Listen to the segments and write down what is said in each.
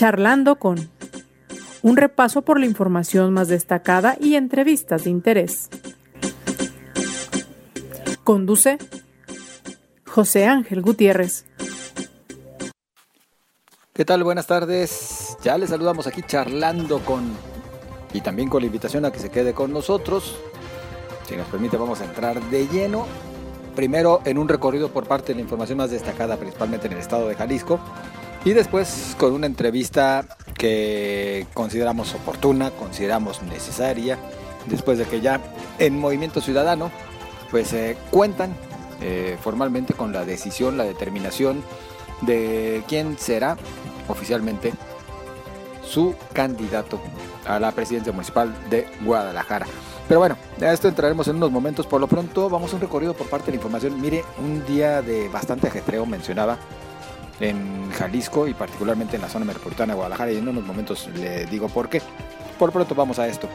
Charlando con un repaso por la información más destacada y entrevistas de interés. Conduce José Ángel Gutiérrez. ¿Qué tal? Buenas tardes. Ya les saludamos aquí charlando con y también con la invitación a que se quede con nosotros. Si nos permite vamos a entrar de lleno. Primero en un recorrido por parte de la información más destacada, principalmente en el estado de Jalisco. Y después con una entrevista que consideramos oportuna, consideramos necesaria, después de que ya en Movimiento Ciudadano pues eh, cuentan eh, formalmente con la decisión, la determinación de quién será oficialmente su candidato a la presidencia municipal de Guadalajara. Pero bueno, a esto entraremos en unos momentos. Por lo pronto, vamos a un recorrido por parte de la información. Mire, un día de bastante ajetreo mencionaba en Jalisco y particularmente en la zona metropolitana de Guadalajara y en unos momentos le digo por qué. Por pronto vamos a esto.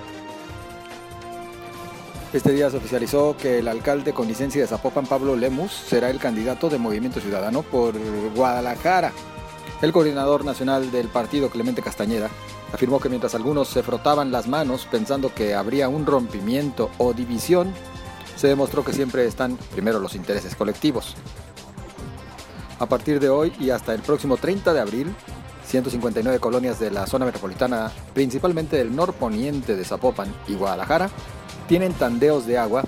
Este día se oficializó que el alcalde con licencia de Zapopan, Pablo Lemus, será el candidato de Movimiento Ciudadano por Guadalajara. El coordinador nacional del partido, Clemente Castañeda, afirmó que mientras algunos se frotaban las manos pensando que habría un rompimiento o división, se demostró que siempre están primero los intereses colectivos. A partir de hoy y hasta el próximo 30 de abril, 159 colonias de la zona metropolitana, principalmente del norponiente de Zapopan y Guadalajara, tienen tandeos de agua,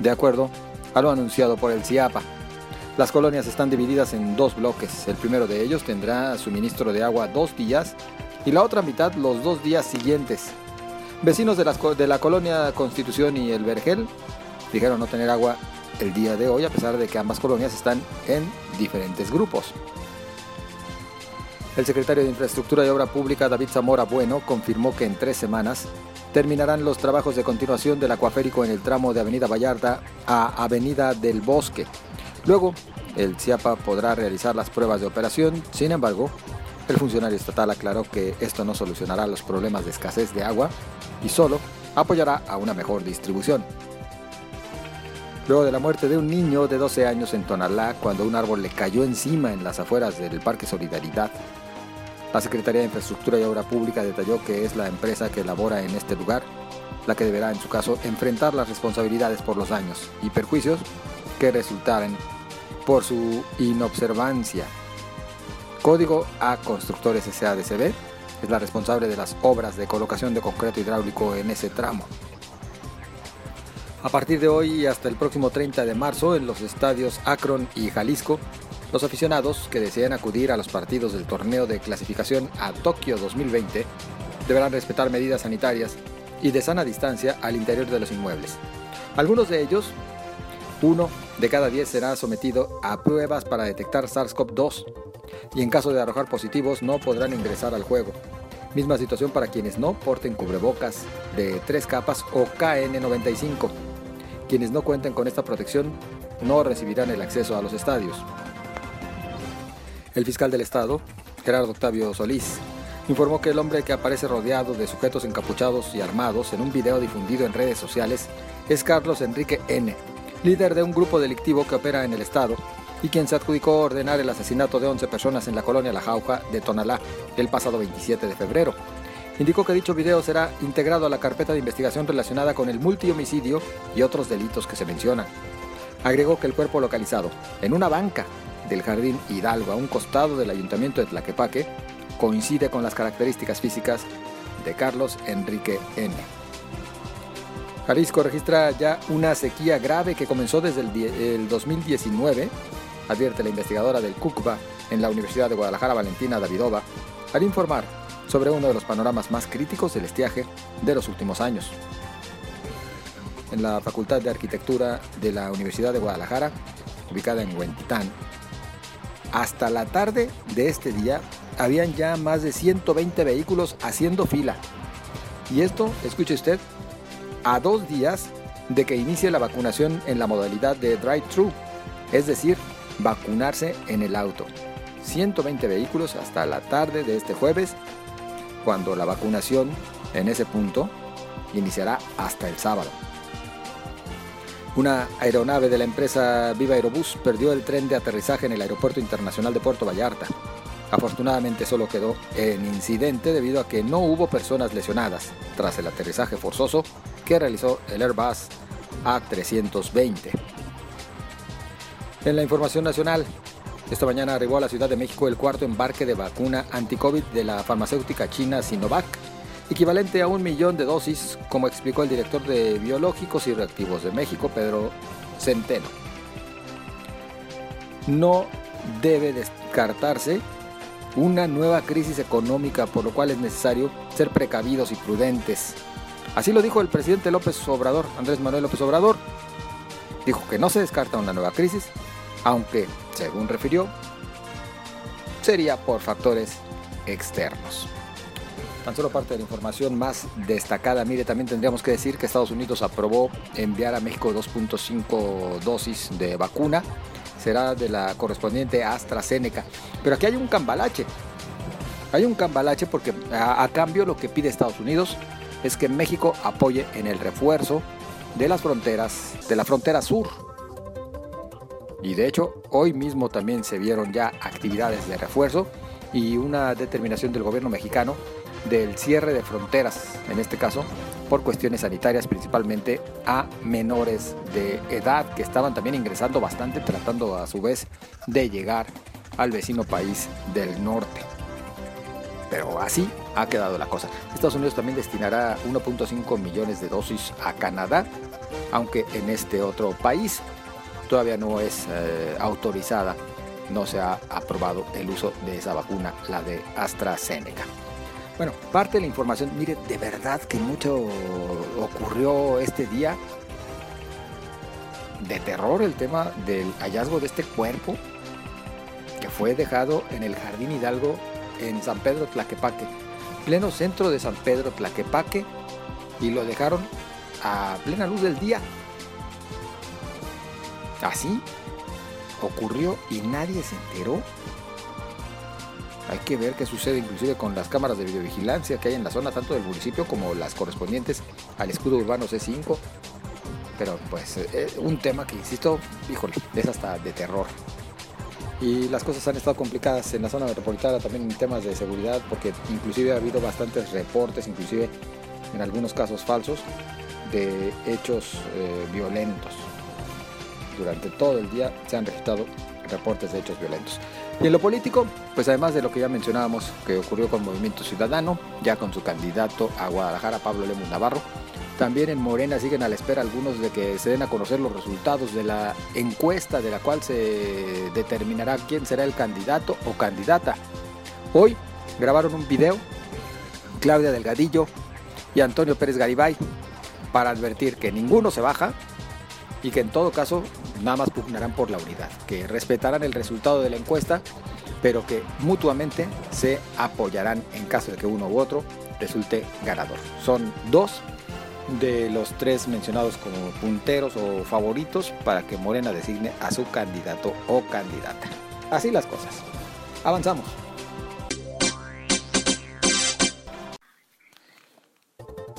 de acuerdo a lo anunciado por el CIAPA. Las colonias están divididas en dos bloques. El primero de ellos tendrá suministro de agua dos días y la otra mitad los dos días siguientes. Vecinos de de la colonia Constitución y el Vergel dijeron no tener agua el día de hoy, a pesar de que ambas colonias están en diferentes grupos. El secretario de Infraestructura y Obra Pública, David Zamora Bueno, confirmó que en tres semanas terminarán los trabajos de continuación del acuaférico en el tramo de Avenida Vallarta a Avenida del Bosque. Luego, el CIAPA podrá realizar las pruebas de operación, sin embargo, el funcionario estatal aclaró que esto no solucionará los problemas de escasez de agua y solo apoyará a una mejor distribución luego de la muerte de un niño de 12 años en Tonalá cuando un árbol le cayó encima en las afueras del Parque Solidaridad. La Secretaría de Infraestructura y Obra Pública detalló que es la empresa que elabora en este lugar la que deberá, en su caso, enfrentar las responsabilidades por los daños y perjuicios que resultaren por su inobservancia. Código A Constructores SADCB es la responsable de las obras de colocación de concreto hidráulico en ese tramo. A partir de hoy y hasta el próximo 30 de marzo, en los estadios Akron y Jalisco, los aficionados que deseen acudir a los partidos del torneo de clasificación a Tokio 2020 deberán respetar medidas sanitarias y de sana distancia al interior de los inmuebles. Algunos de ellos, uno de cada diez será sometido a pruebas para detectar SARS-CoV-2 y en caso de arrojar positivos no podrán ingresar al juego. Misma situación para quienes no porten cubrebocas de tres capas o KN95 quienes no cuenten con esta protección no recibirán el acceso a los estadios. El fiscal del Estado, Gerardo Octavio Solís, informó que el hombre que aparece rodeado de sujetos encapuchados y armados en un video difundido en redes sociales es Carlos Enrique N., líder de un grupo delictivo que opera en el Estado y quien se adjudicó ordenar el asesinato de 11 personas en la colonia La Jauja de Tonalá el pasado 27 de febrero indicó que dicho video será integrado a la carpeta de investigación relacionada con el multihomicidio y otros delitos que se mencionan. Agregó que el cuerpo localizado en una banca del Jardín Hidalgo a un costado del ayuntamiento de Tlaquepaque coincide con las características físicas de Carlos Enrique N. Jalisco registra ya una sequía grave que comenzó desde el, 2019, advierte la investigadora del CUCBA en la Universidad de Guadalajara, Valentina Davidova, al informar sobre uno de los panoramas más críticos del estiaje de los últimos años. En la Facultad de Arquitectura de la Universidad de Guadalajara, ubicada en Huentitán, hasta la tarde de este día habían ya más de 120 vehículos haciendo fila. Y esto, escuche usted, a dos días de que inicie la vacunación en la modalidad de drive-thru, es decir, vacunarse en el auto. 120 vehículos hasta la tarde de este jueves cuando la vacunación en ese punto iniciará hasta el sábado. Una aeronave de la empresa Viva Aerobús perdió el tren de aterrizaje en el Aeropuerto Internacional de Puerto Vallarta. Afortunadamente solo quedó en incidente debido a que no hubo personas lesionadas tras el aterrizaje forzoso que realizó el Airbus A320. En la información nacional, esta mañana arribó a la Ciudad de México el cuarto embarque de vacuna anti-COVID de la farmacéutica china Sinovac, equivalente a un millón de dosis, como explicó el director de Biológicos y Reactivos de México, Pedro Centeno. No debe descartarse una nueva crisis económica, por lo cual es necesario ser precavidos y prudentes. Así lo dijo el presidente López Obrador, Andrés Manuel López Obrador. Dijo que no se descarta una nueva crisis, aunque, según refirió, sería por factores externos. Tan solo parte de la información más destacada, mire, también tendríamos que decir que Estados Unidos aprobó enviar a México 2.5 dosis de vacuna será de la correspondiente AstraZeneca. Pero aquí hay un cambalache. Hay un cambalache porque a, cambio lo que pide Estados Unidos es que México apoye en el refuerzo de las fronteras, de la frontera sur. Y de hecho, hoy mismo también se vieron ya actividades de refuerzo y una determinación del gobierno mexicano del cierre de fronteras, en este caso, por cuestiones sanitarias, principalmente a menores de edad que estaban también ingresando bastante, tratando a su vez de llegar al vecino país del norte. Pero así ha quedado la cosa. Estados Unidos también destinará 1.5 millones de dosis a Canadá, aunque en este otro país todavía no es eh, autorizada, no se ha aprobado el uso de esa vacuna, la de AstraZeneca. Bueno, parte de la información, mire, de verdad que mucho ocurrió este día de terror el tema del hallazgo de este cuerpo que fue dejado en el Jardín Hidalgo en San Pedro Tlaquepaque, pleno centro de San Pedro Tlaquepaque, y lo dejaron a plena luz del día. Así ocurrió y nadie se enteró. Hay que ver qué sucede inclusive con las cámaras de videovigilancia que hay en la zona tanto del municipio como las correspondientes al escudo urbano C5. Pero pues es eh, un tema que, insisto, híjole, es hasta de terror. Y las cosas han estado complicadas en la zona metropolitana también en temas de seguridad porque inclusive ha habido bastantes reportes, inclusive en algunos casos falsos, de hechos eh, violentos. Durante todo el día se han registrado reportes de hechos violentos. Y en lo político, pues además de lo que ya mencionábamos que ocurrió con Movimiento Ciudadano, ya con su candidato a Guadalajara, Pablo Lemus Navarro, también en Morena siguen a la espera algunos de que se den a conocer los resultados de la encuesta de la cual se determinará quién será el candidato o candidata. Hoy grabaron un video Claudia Delgadillo y Antonio Pérez Garibay para advertir que ninguno se baja y que en todo caso nada más pugnarán por la unidad, que respetarán el resultado de la encuesta, pero que mutuamente se apoyarán en caso de que uno u otro resulte ganador. Son dos de los tres mencionados como punteros o favoritos para que Morena designe a su candidato o candidata. Así las cosas. Avanzamos.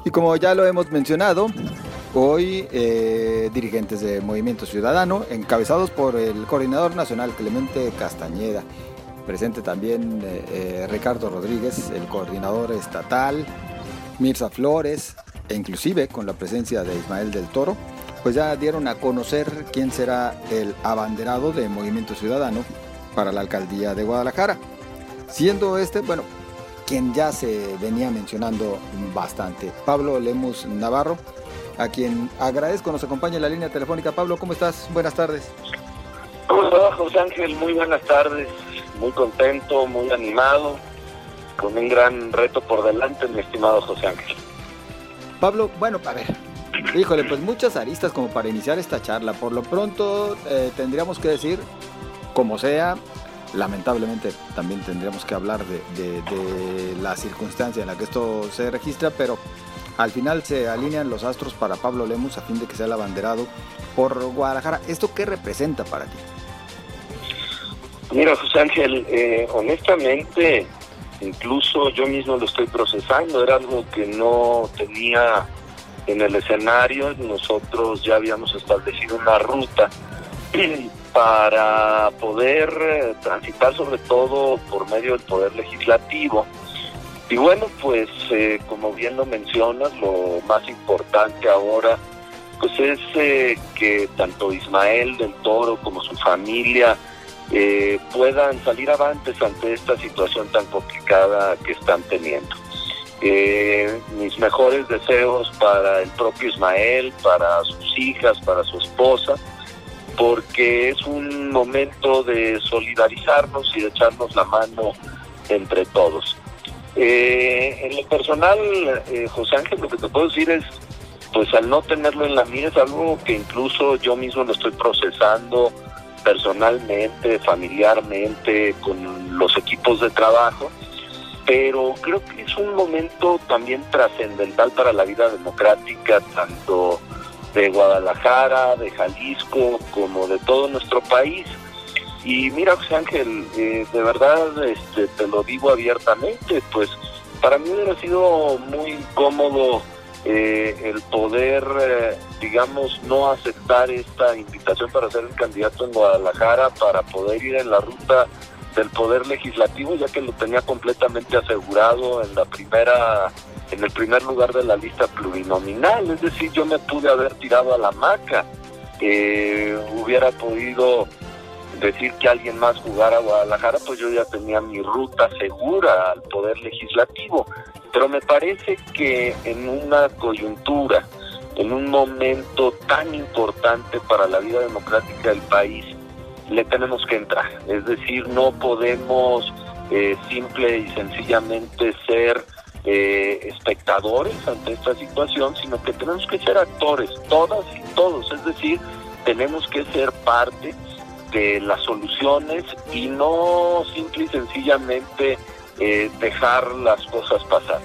Y como ya lo hemos mencionado, Hoy, eh, dirigentes de Movimiento Ciudadano, encabezados por el coordinador nacional Clemente Castañeda, presente también eh, eh, Ricardo Rodríguez, el coordinador estatal, Mirza Flores, e inclusive con la presencia de Ismael del Toro, pues ya dieron a conocer quién será el abanderado de Movimiento Ciudadano para la alcaldía de Guadalajara. Siendo este, bueno, quien ya se venía mencionando bastante, Pablo Lemus Navarro, a quien agradezco nos acompaña en la línea telefónica. Pablo, ¿cómo estás? Buenas tardes. ¿Cómo estás, José Ángel? Muy buenas tardes. Muy contento, muy animado, con un gran reto por delante, mi estimado José Ángel. Pablo, bueno, a ver, híjole, pues muchas aristas como para iniciar esta charla. Por lo pronto eh, tendríamos que decir, como sea, lamentablemente también tendríamos que hablar de, de la circunstancia en la que esto se registra, pero al final se alinean los astros para Pablo Lemus a fin de que sea el abanderado por Guadalajara. ¿Esto qué representa para ti? Mira, José Ángel, eh, honestamente, incluso yo mismo lo estoy procesando. Era algo que no tenía en el escenario. Nosotros ya habíamos establecido una ruta para poder eh, transitar sobre todo por medio del poder legislativo. Y bueno, pues eh, como bien lo mencionas, lo más importante ahora pues es eh, que tanto Ismael del Toro como su familia puedan salir avantes ante esta situación tan complicada que están teniendo. mis mejores deseos para el propio Ismael, para sus hijas, para su esposa, porque es un momento de solidarizarnos y de echarnos la mano entre todos. Eh, en lo personal, eh, José Ángel, lo que te puedo decir es, pues al no tenerlo en la mía es algo que incluso yo mismo lo estoy procesando personalmente, familiarmente, con los equipos de trabajo, pero creo que es un momento también trascendental para la vida democrática, tanto de Guadalajara, de Jalisco, como de todo nuestro país. Y mira, José Ángel, eh, de verdad este, te lo digo abiertamente, pues para mí hubiera sido muy incómodo eh, el poder, eh, digamos, no aceptar esta invitación para ser el candidato en Guadalajara, para poder ir en la ruta del poder legislativo, ya que lo tenía completamente asegurado en la primera en el primer lugar de la lista plurinominal, es decir, yo me pude haber tirado a la maca, hubiera podido decir que alguien más jugara a Guadalajara, pues yo ya tenía mi ruta segura al poder legislativo, pero me parece que en una coyuntura, en un momento tan importante para la vida democrática del país, le tenemos que entrar, es decir, no podemos eh, simple y sencillamente ser eh, espectadores ante esta situación, sino que tenemos que ser actores, todas y todos, es decir, tenemos que ser parte de las soluciones y no simple y sencillamente eh, dejar las cosas pasar.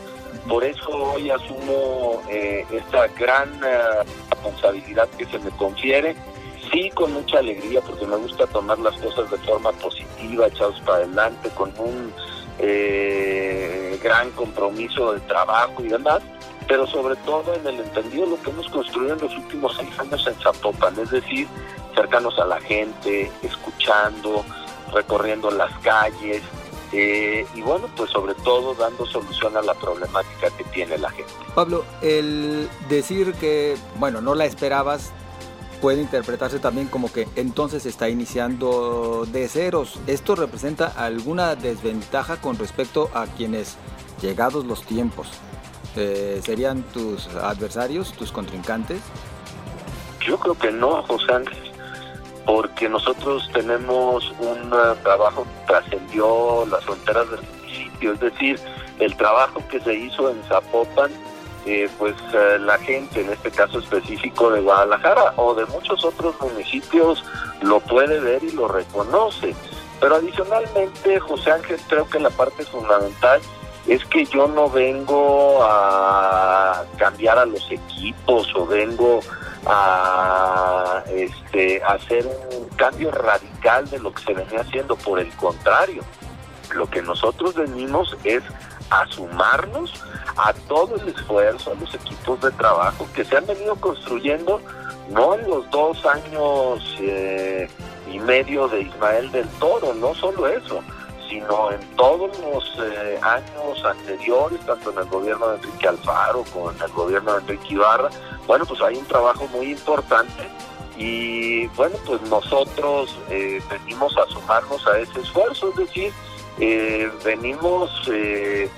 Por eso hoy asumo eh, esta gran responsabilidad que se me confiere, sí con mucha alegría, porque me gusta tomar las cosas de forma positiva, echados para adelante, con un eh, gran compromiso de trabajo y demás, pero sobre todo en el entendido lo que hemos construido en los últimos seis años en Zapopan, es decir, cercanos a la gente, escuchando, recorriendo las calles, eh, y bueno, pues sobre todo dando solución a la problemática que tiene la gente. Pablo, el decir que, bueno, no la esperabas, puede interpretarse también como que entonces está iniciando de ceros. ¿Esto representa alguna desventaja con respecto a quienes, llegados los tiempos, eh, serían tus adversarios, tus contrincantes? Yo creo que no, José Ángel, porque nosotros tenemos un trabajo que trascendió las fronteras del municipio, es decir, el trabajo que se hizo en Zapopan eh, pues eh, la gente, en este caso específico de Guadalajara o de muchos otros municipios, lo puede ver y lo reconoce. Pero adicionalmente, José Ángel, creo que la parte fundamental es que yo no vengo a cambiar a los equipos o vengo a este hacer un cambio radical de lo que se venía haciendo, por el contrario, lo que nosotros venimos es a sumarnos a todo el esfuerzo, a los equipos de trabajo que se han venido construyendo, no en los dos años eh, y medio de Ismael del Toro, no solo eso, sino en todos los eh, años anteriores, tanto en el gobierno de Enrique Alfaro como en el gobierno de Enrique Ibarra, bueno, pues hay un trabajo muy importante y bueno, pues nosotros eh, venimos a sumarnos a ese esfuerzo, es decir, eh, venimos eh,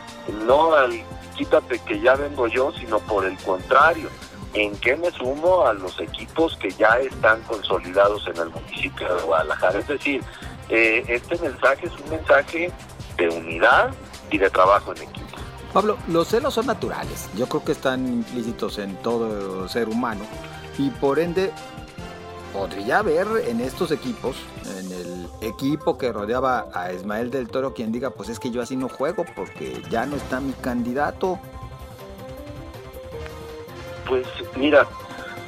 no al quítate que ya vengo yo, sino por el contrario, en que me sumo a los equipos que ya están consolidados en el municipio de Guadalajara. Es decir, eh, este mensaje es un mensaje de unidad y de trabajo en equipo. Pablo, los celos son naturales, yo creo que están implícitos en todo ser humano y por ende podría haber en estos equipos, en el equipo que rodeaba a Ismael del Toro, quien diga, pues es que yo así no juego porque ya no está mi candidato. Pues mira,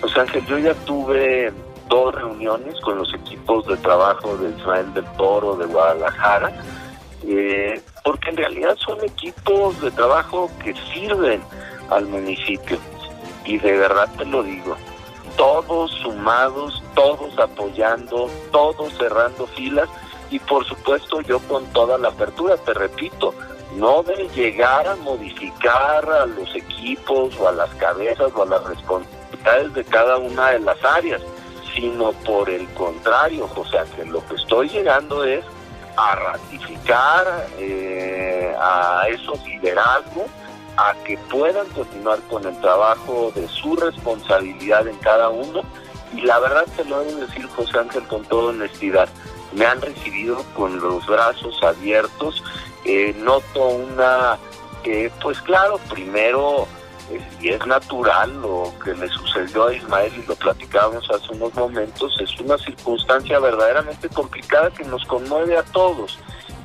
pues Ángel, yo ya tuve dos reuniones con los equipos de trabajo de Ismael del Toro, de Guadalajara, eh, porque en realidad son equipos de trabajo que sirven al municipio. Y de verdad te lo digo, todos sumados, todos apoyando, todos cerrando filas. Y por supuesto yo con toda la apertura, te repito, no de llegar a modificar a los equipos o a las cabezas o a las responsabilidades de cada una de las áreas, sino por el contrario, o sea que lo que estoy llegando es a ratificar eh, a esos liderazgos, a que puedan continuar con el trabajo de su responsabilidad en cada uno. Y la verdad te lo debo decir, José Ángel, con toda honestidad, me han recibido con los brazos abiertos. Eh, noto una, eh, pues claro, primero, y es natural lo que le sucedió a Ismael y lo platicábamos hace unos momentos, es una circunstancia verdaderamente complicada que nos conmueve a todos.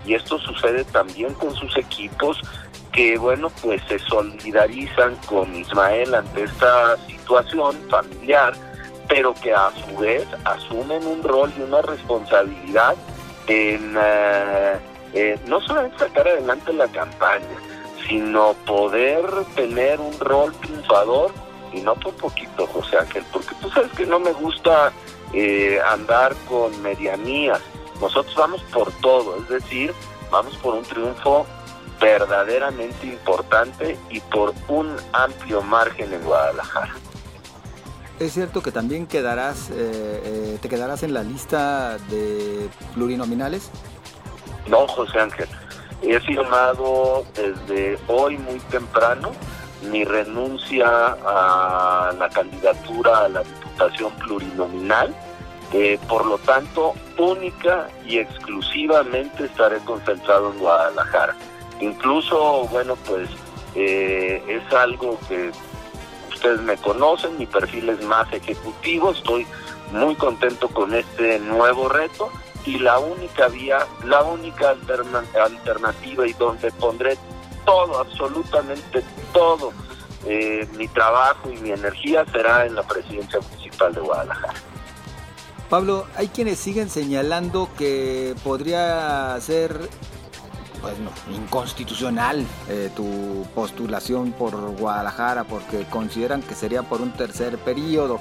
Y esto sucede también con sus equipos que, bueno, pues se solidarizan con Ismael ante esta situación familiar pero que a su vez asumen un rol y una responsabilidad en eh, eh, no solamente sacar adelante la campaña, sino poder tener un rol triunfador y no por poquito, José Ángel, porque tú sabes que no me gusta eh, andar con medianías. Nosotros vamos por todo, es decir, vamos por un triunfo verdaderamente importante y por un amplio margen en Guadalajara. ¿Es cierto que también quedarás, eh, eh, te quedarás en la lista de plurinominales? No, José Ángel. He firmado desde hoy muy temprano mi renuncia a la candidatura a la diputación plurinominal. Eh, por lo tanto, única y exclusivamente estaré concentrado en Guadalajara. Incluso, bueno, pues es algo que ustedes me conocen, mi perfil es más ejecutivo, estoy muy contento con este nuevo reto y la única vía, la única alternativa y donde pondré todo, absolutamente todo, eh, mi trabajo y mi energía será en la presidencia municipal de Guadalajara. Pablo, hay quienes siguen señalando que podría ser pues inconstitucional eh, tu postulación por Guadalajara porque consideran que sería por un tercer periodo.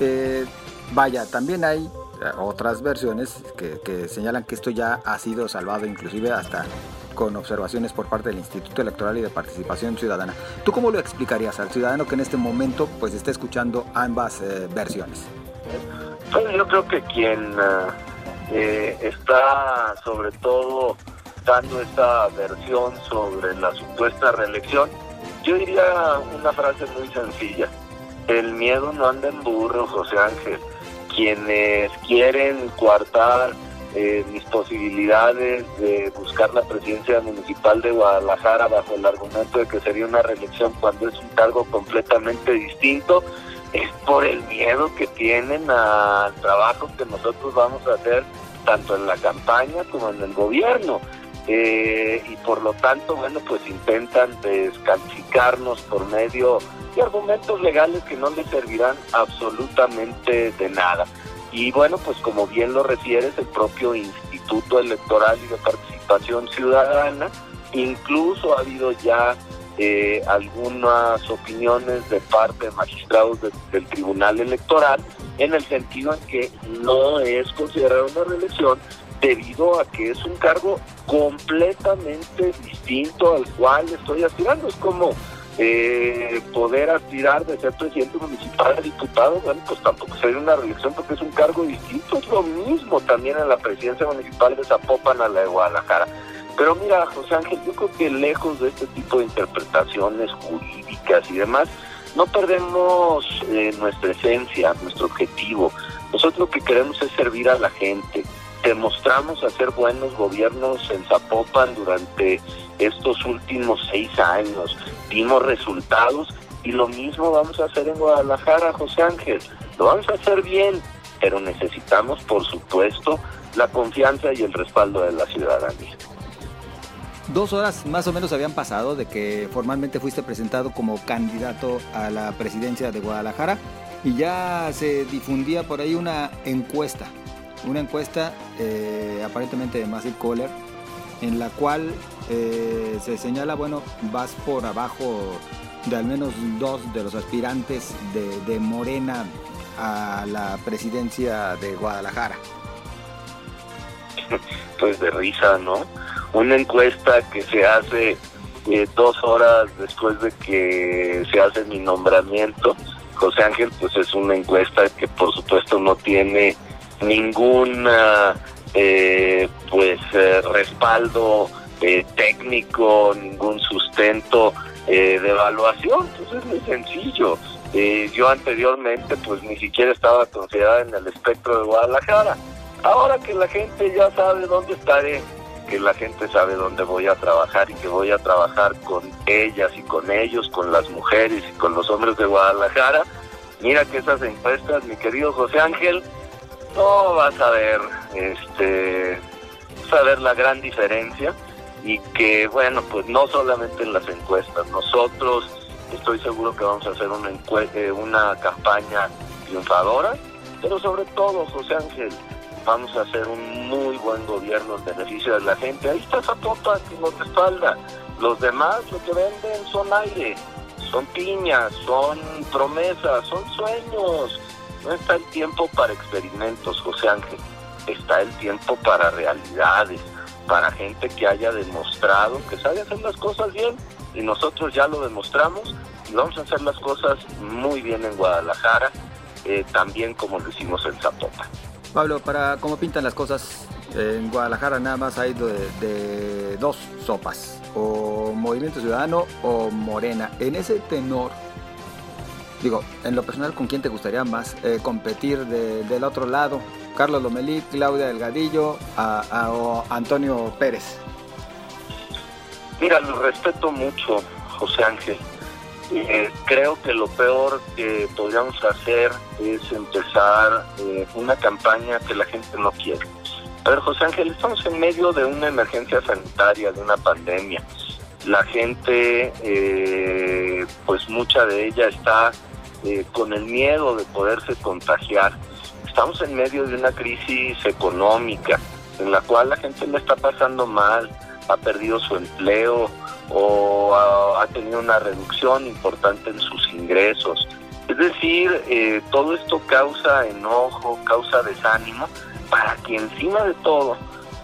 Eh, vaya, también hay eh, otras versiones que, señalan que esto ya ha sido salvado inclusive hasta con observaciones por parte del Instituto Electoral y de Participación Ciudadana. ¿Tú cómo lo explicarías al ciudadano que en este momento pues está escuchando ambas versiones? Pues yo creo que quien está sobre todo dando esta versión sobre la supuesta reelección, yo diría una frase muy sencilla. El miedo no anda en burro, José Ángel. Quienes quieren coartar eh, mis posibilidades de buscar la presidencia municipal de Guadalajara bajo el argumento de que sería una reelección cuando es un cargo completamente distinto, es por el miedo que tienen al trabajo que nosotros vamos a hacer tanto en la campaña como en el gobierno. Eh, y por lo tanto, bueno, pues intentan descalificarnos por medio de argumentos legales que no les servirán absolutamente de nada. Y bueno, pues como bien lo refieres, el propio Instituto Electoral y de Participación Ciudadana, incluso ha habido ya eh, algunas opiniones de parte de magistrados del Tribunal Electoral en el sentido en que no es considerada una reelección, debido a que es un cargo completamente distinto al cual estoy aspirando. Es como eh, poder aspirar de ser presidente municipal a diputado, bueno, pues tampoco sería una reelección porque es un cargo distinto. Es lo mismo también en la presidencia municipal de Zapopan a la de Guadalajara. Pero mira, José Ángel, yo creo que lejos de este tipo de interpretaciones jurídicas y demás, no perdemos eh, nuestra esencia, nuestro objetivo. Nosotros lo que queremos es servir a la gente demostramos hacer buenos gobiernos en Zapopan durante estos últimos seis años, dimos resultados y lo mismo vamos a hacer en Guadalajara, José Ángel. Lo vamos a hacer bien, pero necesitamos, por supuesto, la confianza y el respaldo de la ciudadanía. Dos horas más o menos habían pasado de que formalmente fuiste presentado como candidato a la presidencia de Guadalajara y ya se difundía por ahí una encuesta una encuesta eh, aparentemente de Massive Caller, en la cual eh, se señala, bueno, vas por abajo de al menos dos de los aspirantes de, Morena a la presidencia de Guadalajara? Pues de risa, ¿no? Una encuesta que se hace eh, dos horas después de que se hace mi nombramiento, José Ángel, pues es una encuesta que por supuesto no tiene ningún eh, pues eh, respaldo eh, técnico, ningún sustento de evaluación, pues es muy sencillo. yo anteriormente pues ni siquiera estaba considerada en el espectro de Guadalajara. Ahora que la gente ya sabe dónde estaré, que la gente sabe dónde voy a trabajar y que voy a trabajar con ellas y con ellos, con las mujeres y con los hombres de Guadalajara, mira que esas encuestas, mi querido José Ángel, no vas a ver, este, vas a ver la gran diferencia y que, bueno, pues no solamente en las encuestas, nosotros estoy seguro que vamos a hacer una, eh, una campaña triunfadora, pero sobre todo, José Ángel, vamos a hacer un muy buen gobierno en beneficio de la gente. Ahí está Zapopan que nos respalda. Los demás lo que venden son aire, son piñas, son promesas, son sueños. No está el tiempo para experimentos, José Ángel. Está el tiempo para realidades, para gente que haya demostrado que sabe hacer las cosas bien y nosotros ya lo demostramos y vamos a hacer las cosas muy bien en Guadalajara, eh, también como lo hicimos en Zapopan. Pablo, para cómo pintan las cosas, en Guadalajara nada más hay de dos sopas o Movimiento Ciudadano o Morena. En ese tenor, digo, en lo personal, ¿con quién te gustaría más eh, competir del otro lado? Carlos Lomelí, Claudia Delgadillo a, o Antonio Pérez. Mira, lo respeto mucho, José Ángel. Eh, creo que lo peor que podríamos hacer es empezar eh, una campaña que la gente no quiere a ver, José Ángel, estamos en medio de una emergencia sanitaria, de una pandemia. La gente, eh, pues mucha de ella está eh, con el miedo de poderse contagiar. Estamos en medio de una crisis económica en la cual la gente le está pasando mal, ha perdido su empleo o ha, tenido una reducción importante en sus ingresos. Es decir, eh, todo esto causa enojo, causa desánimo para que encima de todo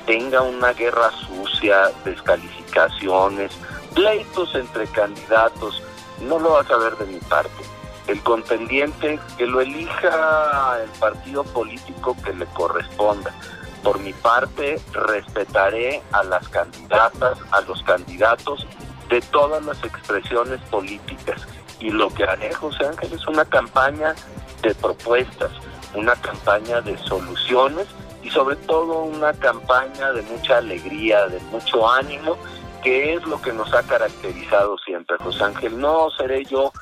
tenga una guerra sucia, descalificaciones, pleitos entre candidatos, no lo vas a ver de mi parte. El contendiente que lo elija el partido político que le corresponda. Por mi parte, respetaré a las candidatas, a los candidatos de todas las expresiones políticas. Y lo que haré, José Ángel, es una campaña de propuestas, una campaña de soluciones y sobre todo una campaña de mucha alegría, de mucho ánimo, que es lo que nos ha caracterizado siempre, José Ángel. No seré yo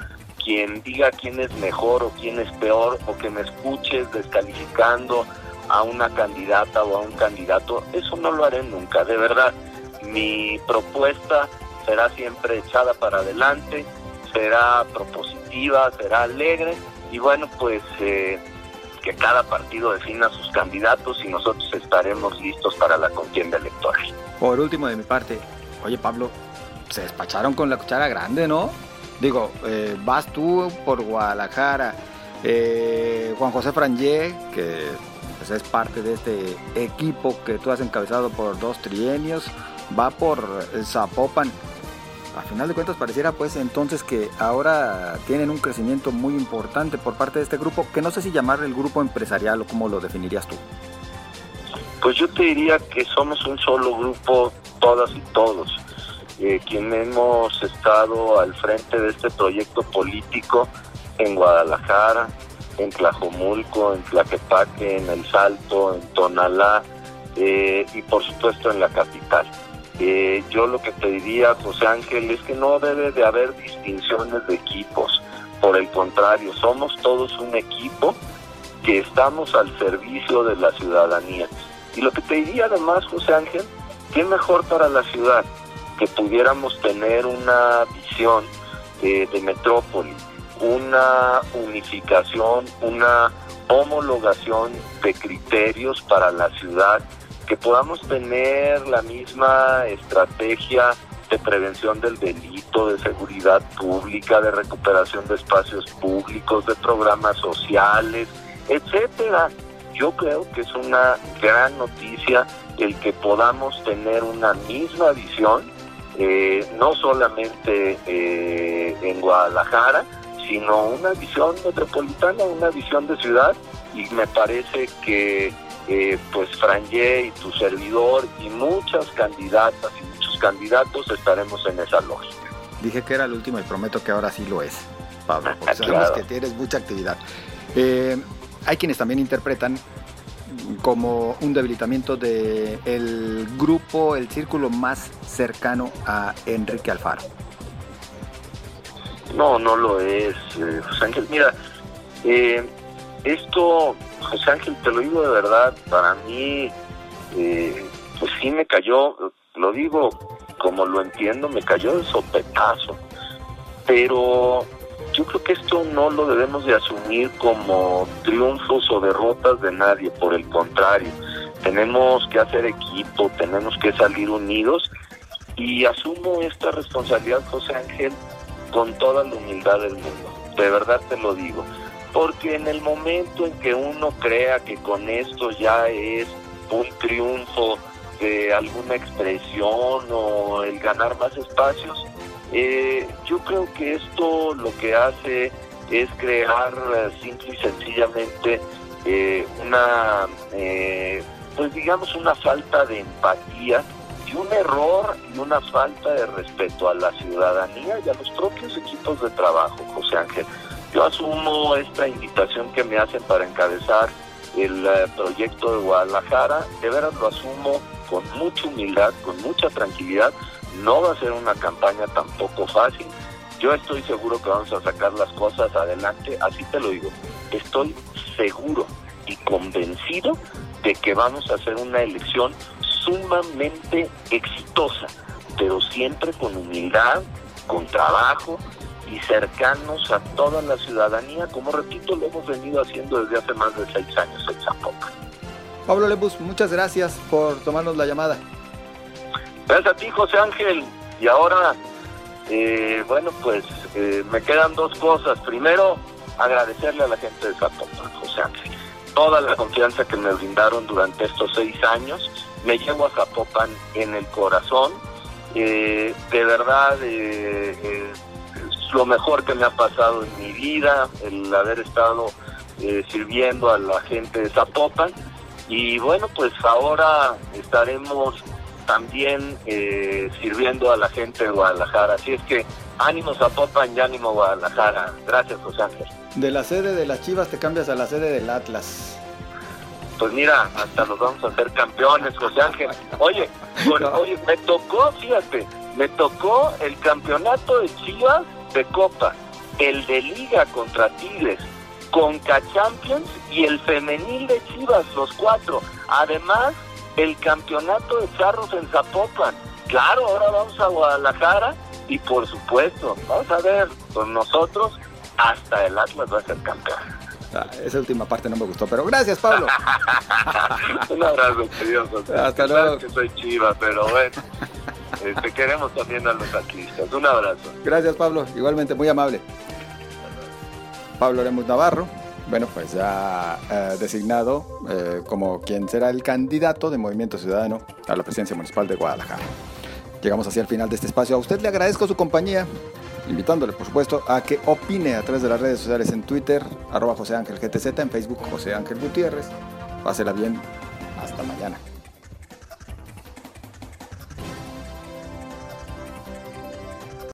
quien diga quién es mejor o quién es peor, o que me escuches descalificando a una candidata o a un candidato. Eso no lo haré nunca, de verdad. Mi propuesta será siempre echada para adelante, será propositiva, será alegre y bueno, pues... Eh, que cada partido defina sus candidatos y nosotros estaremos listos para la contienda electoral. Por último, de mi parte, oye Pablo, se despacharon con la cuchara grande, ¿no? Digo, eh, vas tú por Guadalajara, eh, Juan José Frangé, que pues, es parte de este equipo que tú has encabezado por dos trienios, va por Zapopan a final de cuentas pareciera pues entonces que ahora tienen un crecimiento muy importante por parte de este grupo, que no sé si llamarle el grupo empresarial o cómo lo definirías tú. Pues yo te diría que somos un solo grupo, todas y todos, eh, quienes hemos estado al frente de este proyecto político en Guadalajara, en Tlajomulco, en Tlaquepaque, en El Salto, en Tonalá eh, y por supuesto en la capital. Eh, yo lo que te diría, José Ángel, es que no debe de haber distinciones de equipos. Por el contrario, somos todos un equipo que estamos al servicio de la ciudadanía. Y lo que te diría además, José Ángel, ¿qué mejor para la ciudad que pudiéramos tener una visión de metrópoli, una unificación, una homologación de criterios para la ciudad que podamos tener la misma estrategia de prevención del delito, de seguridad pública, de recuperación de espacios públicos, de programas sociales, etcétera. Yo creo que es una gran noticia el que podamos tener una misma visión, eh, no solamente eh, en Guadalajara, sino una visión metropolitana, una visión de ciudad, y me parece que eh, pues Franje y tu servidor y muchas candidatas y muchos candidatos estaremos en esa lógica. Dije que era el último y prometo que ahora sí lo es, Pablo, porque sabemos que tienes mucha actividad. Eh, hay quienes también interpretan como un debilitamiento del el grupo, el círculo más cercano a Enrique Alfaro. No, no lo es, eh, José Ángel. Mira, eh, esto, José Ángel, te lo digo de verdad, para mí, eh, pues sí me cayó, lo digo como lo entiendo, me cayó de sopetazo. Pero yo creo que esto no lo debemos de asumir como triunfos o derrotas de nadie, por el contrario, tenemos que hacer equipo, tenemos que salir unidos y asumo esta responsabilidad, José Ángel, con toda la humildad del mundo, de verdad te lo digo, porque en el momento en que uno crea que con esto ya es un triunfo de alguna expresión o el ganar más espacios, eh, yo creo que esto lo que hace es crear eh, simple y sencillamente eh, una, pues digamos, una falta de empatía y un error y una falta de respeto a la ciudadanía y a los propios equipos de trabajo, José Ángel. Yo asumo esta invitación que me hacen para encabezar el proyecto de Guadalajara, de veras lo asumo con mucha humildad, con mucha tranquilidad, no va a ser una campaña tampoco fácil. Yo estoy seguro que vamos a sacar las cosas adelante, así te lo digo. Estoy seguro y convencido de que vamos a hacer una elección sumamente exitosa, pero siempre con humildad, con trabajo y cercanos a toda la ciudadanía, como repito, lo hemos venido haciendo desde hace más de seis años en Zapopan. Pablo Lebus, muchas gracias por tomarnos la llamada. Gracias a ti, José Ángel. Y ahora, eh, bueno, pues eh, me quedan dos cosas. Primero, agradecerle a la gente de Zapopan, José Ángel. Toda la confianza que me brindaron durante estos seis años. Me llevo a Zapopan en el corazón. Eh, de verdad, es lo mejor que me ha pasado en mi vida, el haber estado sirviendo a la gente de Zapopan. Y bueno, pues ahora estaremos también eh, sirviendo a la gente de Guadalajara. Así es que ánimo Zapopan y ánimo Guadalajara. Gracias, José Ángel. De la sede de las Chivas te cambias a la sede del Atlas. Pues mira, hasta nos vamos a hacer campeones, José Ángel. Oye, oye, me tocó, fíjate, me tocó el campeonato de Chivas de Copa, el de Liga contra Tigres, Conca Champions y el femenil de Chivas, los cuatro. Además, el campeonato de charros en Zapopan. Claro, ahora vamos a Guadalajara y por supuesto, vamos a ver, con nosotros hasta el Atlas va a ser campeón. Ah, esa última parte no me gustó, pero gracias, Pablo. Un abrazo, querido Hasta luego. que soy chiva, pero bueno. te este, queremos también a los atlistas. Un abrazo. Gracias, Pablo. Igualmente, muy amable. Pablo Lemus Navarro, bueno, pues ya eh, designado eh, como quien será el candidato de Movimiento Ciudadano a la presidencia municipal de Guadalajara. Llegamos así al final de este espacio. A usted le agradezco su compañía, invitándole, por supuesto, a que opine a través de las redes sociales en Twitter, arroba José Ángel GTZ, en Facebook José Ángel Gutiérrez. Pásela bien. Hasta mañana.